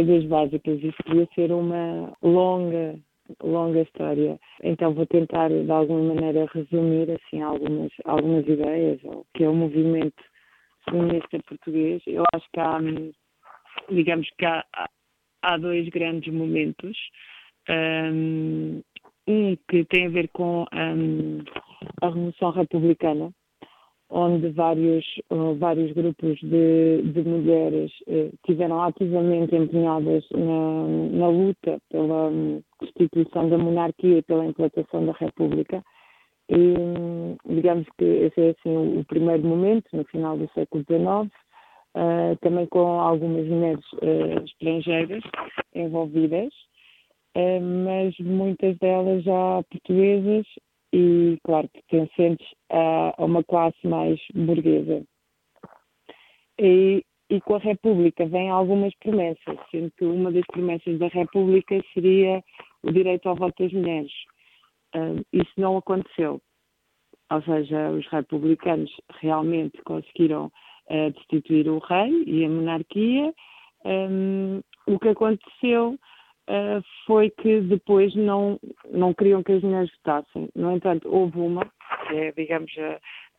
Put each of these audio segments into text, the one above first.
coisas básicas. Isto podia ser uma longa, longa história. Então vou tentar, de alguma maneira, resumir assim algumas, algumas ideias, que é o movimento feminista português. Eu acho que há, digamos que há, há dois grandes momentos. Um, que tem a ver com um, a Revolução Republicana, onde vários, uh, vários grupos de, de mulheres uh, tiveram ativamente empenhadas na, na luta pela constituição da monarquia e pela implantação da República. E um, digamos que esse é assim, o, primeiro momento, no final do século XIX, uh, também com algumas mulheres estrangeiras envolvidas, mas muitas delas já portuguesas e, claro, pertencentes a, a uma classe mais burguesa. E, e com a República vêm algumas promessas, sendo que uma das promessas da República seria o direito ao voto das mulheres. Uh, isso não aconteceu. Ou seja, os republicanos realmente conseguiram uh, destituir o rei e a monarquia. Um, o que aconteceu uh, foi que depois não, não queriam que as mulheres votassem. No entanto, houve uma, que é, digamos,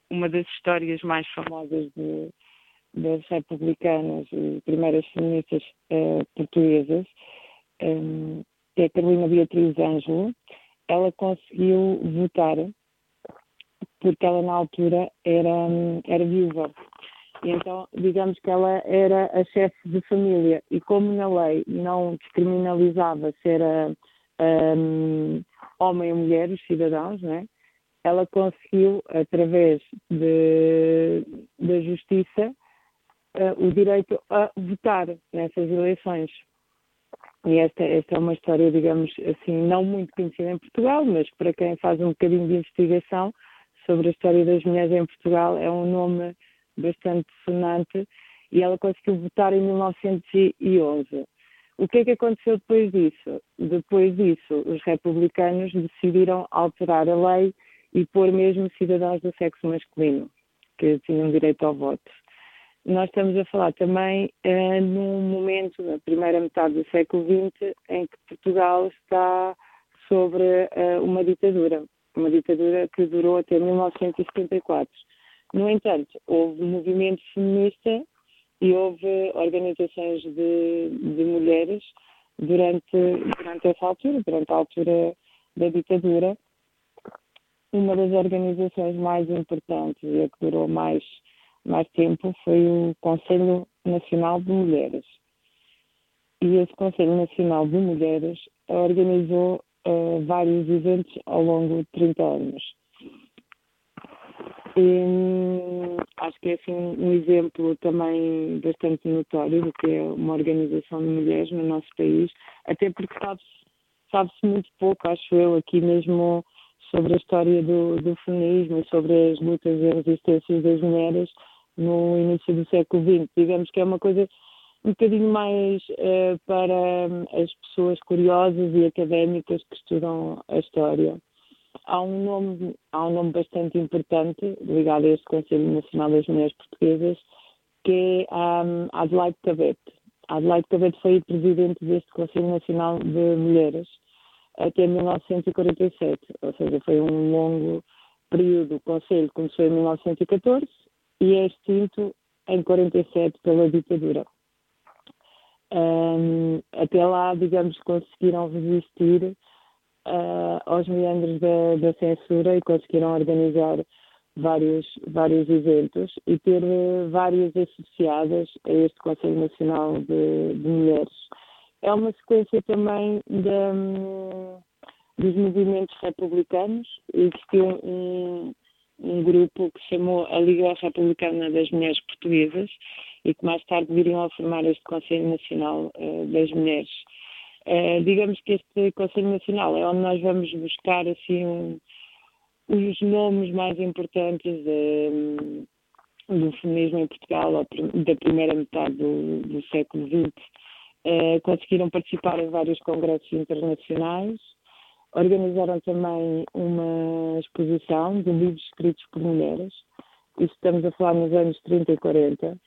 uma das histórias mais famosas de, das republicanas e primeiras feministas uh, portuguesas, um, que é a Carolina Beatriz Ângelo. Ela conseguiu votar porque ela na altura era, era viúva e então, digamos que ela era a chefe de família e como na lei não descriminalizava se era um, homem ou mulher, os cidadãos, né? ela conseguiu, através de, da justiça, uh, o direito a votar nessas eleições. E esta, esta é uma história, digamos assim, não muito conhecida em Portugal, mas para quem faz um bocadinho de investigação sobre a história das mulheres em Portugal, é um nome bastante sonante, e ela conseguiu votar em 1911. O que é que aconteceu depois disso? Depois disso, os republicanos decidiram alterar a lei e pôr mesmo cidadãos do sexo masculino, que tinham direito ao voto. Nós estamos a falar também uh, num momento, na primeira metade do século XX, em que Portugal está sobre uh, uma ditadura, uma ditadura que durou até 1974. No entanto, houve movimento feminista e houve organizações de, de mulheres durante, durante essa altura, durante a altura da ditadura. Uma das organizações mais importantes e a que durou mais, mais tempo foi o Conselho Nacional de Mulheres. E esse Conselho Nacional de Mulheres organizou uh, vários eventos ao longo de 30 anos e, acho que é assim, um exemplo também bastante notório do que é uma organização de mulheres no nosso país, até porque sabe-se sabe muito pouco, acho eu, aqui mesmo sobre a história do, do feminismo e sobre as lutas e resistências das mulheres no início do século XX. Digamos que é uma coisa um bocadinho mais uh, para as pessoas curiosas e académicas que estudam a história há um nome, há um nome bastante importante ligado a este Conselho Nacional das Mulheres Portuguesas, que é um, Adelaide Cabete. Adelaide Cabete foi presidente deste Conselho Nacional de Mulheres até 1947, ou seja, foi um longo período. O Conselho começou em 1914 e é extinto em 47 pela ditadura. Um, até lá, digamos, conseguiram resistir uh, aos meandros da, da, censura e conseguiram organizar vários, vários eventos e ter uh, várias associadas a este Conselho Nacional de, de Mulheres. É uma sequência também um, dos movimentos republicanos. Existiu um, um grupo que chamou a Liga Republicana das Mulheres Portuguesas e que mais tarde viriam a formar este Conselho Nacional uh, das Mulheres. Uh, digamos que este Conselho Nacional é onde nós vamos buscar assim um, os nomes mais importantes de, do feminismo em Portugal da primeira metade do, do século XX. Uh, eh, conseguiram participar em vários congressos internacionais, organizaram também uma exposição de livros escritos por mulheres, isso estamos a falar nos anos 30 e 40,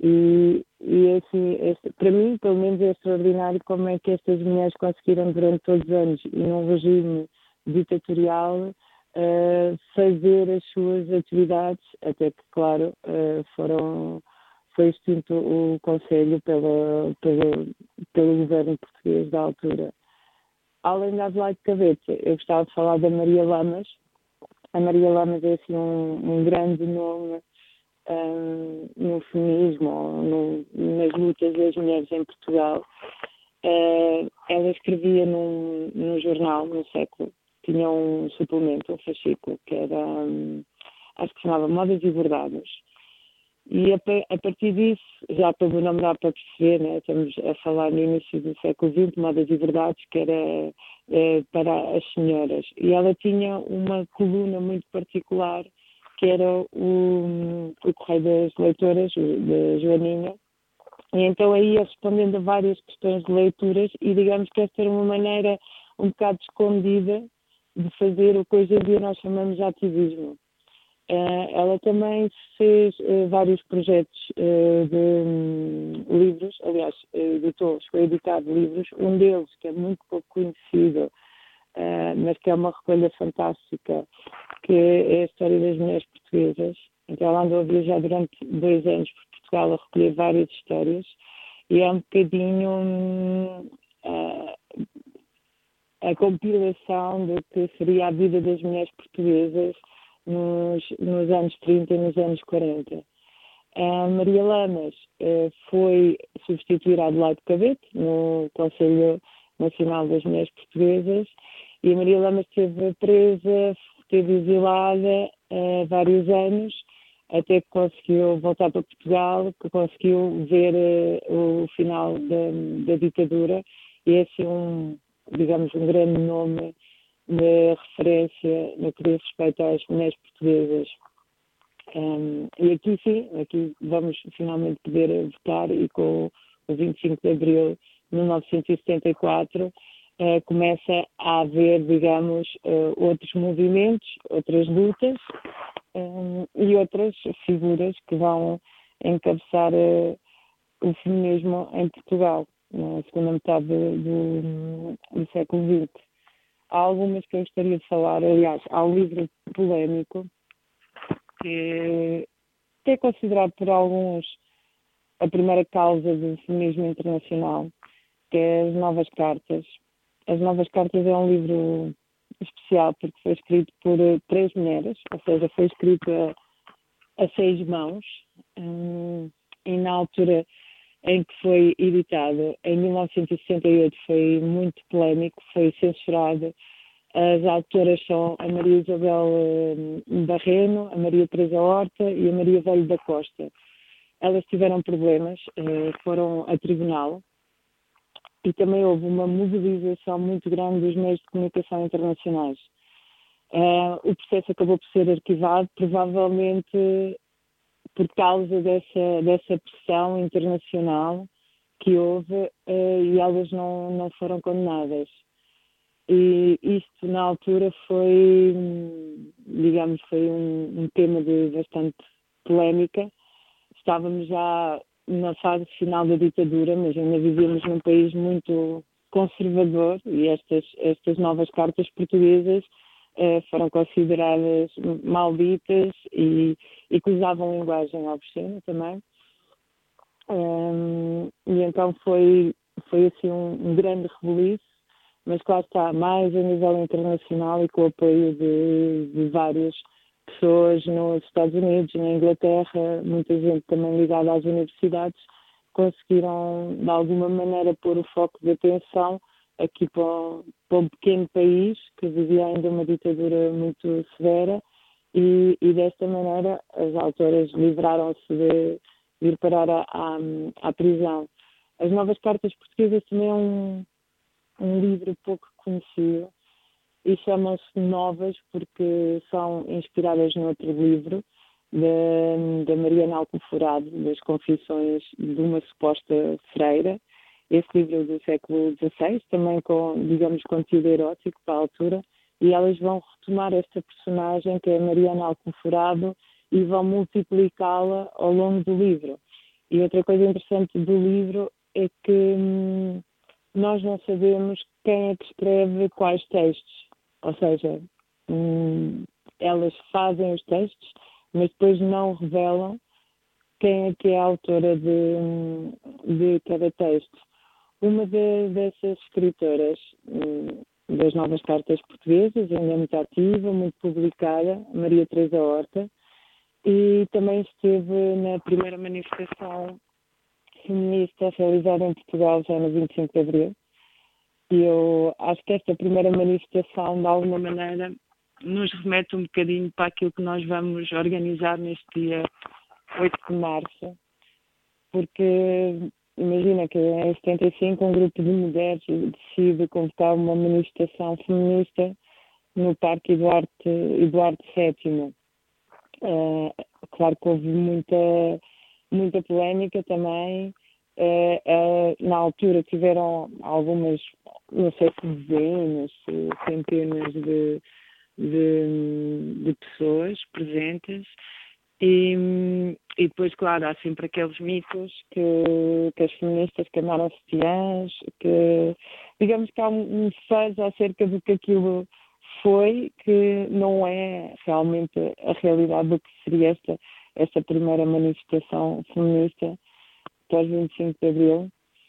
E, e assim, este, para mim, pelo menos, é extraordinário como é que estas mulheres conseguiram, durante todos os anos, e num regime ditatorial, uh, fazer as suas atividades, até que, claro, uh, foram, foi extinto o Conselho pela, pelo, pelo governo português da altura. Além da Adelaide Cabeça, eu gostava de falar da Maria Lamas. A Maria Lamas é assim, um, um grande nome um, no feminismo, no, nas lutas das mulheres em Portugal. Uh, ela escrevia num, num jornal, no século, tinha um suplemento, um fascículo, que era, um, acho que se chamava Modas e Verdades. E a, a, partir disso, já pelo nome dá para perceber, né? estamos a falar no início do século XX, Modas e Verdades, que era é, para as senhoras. E ela tinha uma coluna muito particular que era o, o Correio das Leitoras, da Joaninha, e então aí ia respondendo a várias questões de leituras e digamos que esta era uma maneira um bocado escondida de fazer o que hoje em dia nós chamamos de ativismo. Uh, ela também fez uh, vários projetos uh, de um, livros, aliás, editou, a editar livros, um deles que é muito pouco conhecido, mas que é uma recolha fantástica, que é a história das mulheres portuguesas. Então ela andou a viajar durante dois anos por Portugal a recolher várias histórias e é um bocadinho uh, a compilação do que seria a vida das mulheres portuguesas nos, nos anos 30 e nos anos 40. A Maria Lamas uh, foi substituir a Adelaide Cabete no Conselho Nacional das Mulheres Portuguesas e a Maria Lamas esteve presa, esteve exilada uh, vários anos, até que conseguiu voltar para Portugal, que conseguiu ver uh, o final da, da, ditadura e é assim um, digamos, um grande nome de referência no que diz respeito às mulheres portuguesas. Um, e aqui sim, aqui vamos finalmente poder votar e com o 25 de abril de 1974 uh, começa a haver, digamos, uh, outros movimentos, outras lutas um, e outras figuras que vão encabeçar o feminismo em Portugal na segunda metade do, do século XX. Há algumas que eu gostaria de falar, aliás, há um livro polémico que é considerado por alguns a primeira causa do feminismo internacional, que é As Novas Cartas, as Novas Cartas é um livro especial porque foi escrito por eh, três mulheres, ou seja, foi escrito a, a seis mãos. Hum, e na altura em que foi editado, em 1968, foi muito polémico, foi censurado. As autoras são a Maria Isabel hum, Barreno, a Maria Teresa Horta e a Maria Velho da Costa. Elas tiveram problemas, eh, foram a tribunal e também houve uma mobilização muito grande dos meios de comunicação internacionais. Uh, o processo acabou por ser arquivado, provavelmente por causa dessa, dessa pressão internacional que houve uh, e elas não, não foram condenadas. E isto, na altura, foi, digamos, foi um, um tema de bastante polémica. Estávamos já na fase final da ditadura, mas ainda vivíamos num país muito conservador e estas, estas novas cartas portuguesas eh, foram consideradas malditas e, e que usavam linguagem obscena também. Um, e então foi, foi assim um, um grande rebuliço, mas claro está, mais a nível internacional e com o apoio de, de várias pessoas nos Estados Unidos, na Inglaterra, muita gente também ligada às universidades, conseguiram de alguma maneira pôr o foco de atenção aqui para um, para um pequeno país que vivia ainda uma ditadura muito severa e, e desta maneira as autoras livraram-se de, de ir parar à, à, à, prisão. As Novas Cartas Portuguesas também é um, um livro pouco conhecido e chamam-se novas porque são inspiradas noutro livro da, da Mariana Alcoforado, das Confissões de uma Suposta Freira. Esse livro é do século XVI, também com, digamos, conteúdo erótico para a altura, e elas vão retomar esta personagem que é Mariana Alcoforado e vão multiplicá-la ao longo do livro. E outra coisa interessante do livro é que hum, nós não sabemos quem é que escreve quais textos. Ou seja, hum, elas fazem os textos, mas depois não revelam quem é que é a autora de, de cada texto. Uma de, dessas escritoras hum, das novas cartas portuguesas, ainda muito ativa, muito publicada, Maria Teresa Horta, e também esteve na primeira manifestação feminista realizada em Portugal já no 25 de Abril. E eu acho que esta primeira manifestação, de alguma maneira, nos remete um bocadinho para aquilo que nós vamos organizar neste dia 8 de março, porque imagina que em 75 um grupo de mulheres decide convocar uma manifestação feminista no Parque Eduardo, Eduardo VII. Uh, claro que houve muita, muita polémica também. Uh, uh, na altura tiveram algumas, não sei se dezenas, centenas de, de, de pessoas presentes. E, e depois, claro, há sempre aqueles mitos que, que as feministas queimaram sutiãs, que digamos que há um, faz acerca do que aquilo foi, que não é realmente a realidade do que seria esta, esta primeira manifestação feminista pós 25 de Abril.